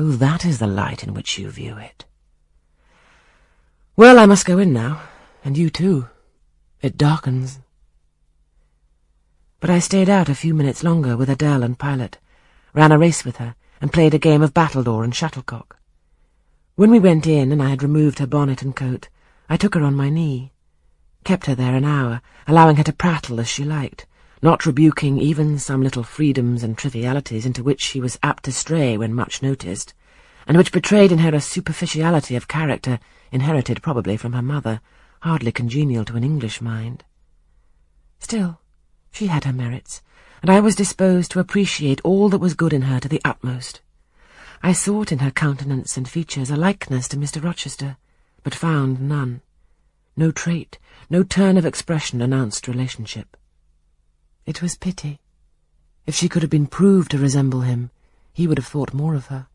Oh, that is the light in which you view it. Well, I must go in now, and you too. It darkens. But I stayed out a few minutes longer with Adele and Pilot, ran a race with her, and played a game of battledore and shuttlecock. When we went in and I had removed her bonnet and coat, I took her on my knee, kept her there an hour, allowing her to prattle as she liked, not rebuking even some little freedoms and trivialities into which she was apt to stray when much noticed, and which betrayed in her a superficiality of character inherited probably from her mother, hardly congenial to an English mind. Still, she had her merits, and I was disposed to appreciate all that was good in her to the utmost. I sought in her countenance and features a likeness to Mr. Rochester, but found none. No trait, no turn of expression announced relationship. It was pity. If she could have been proved to resemble him, he would have thought more of her.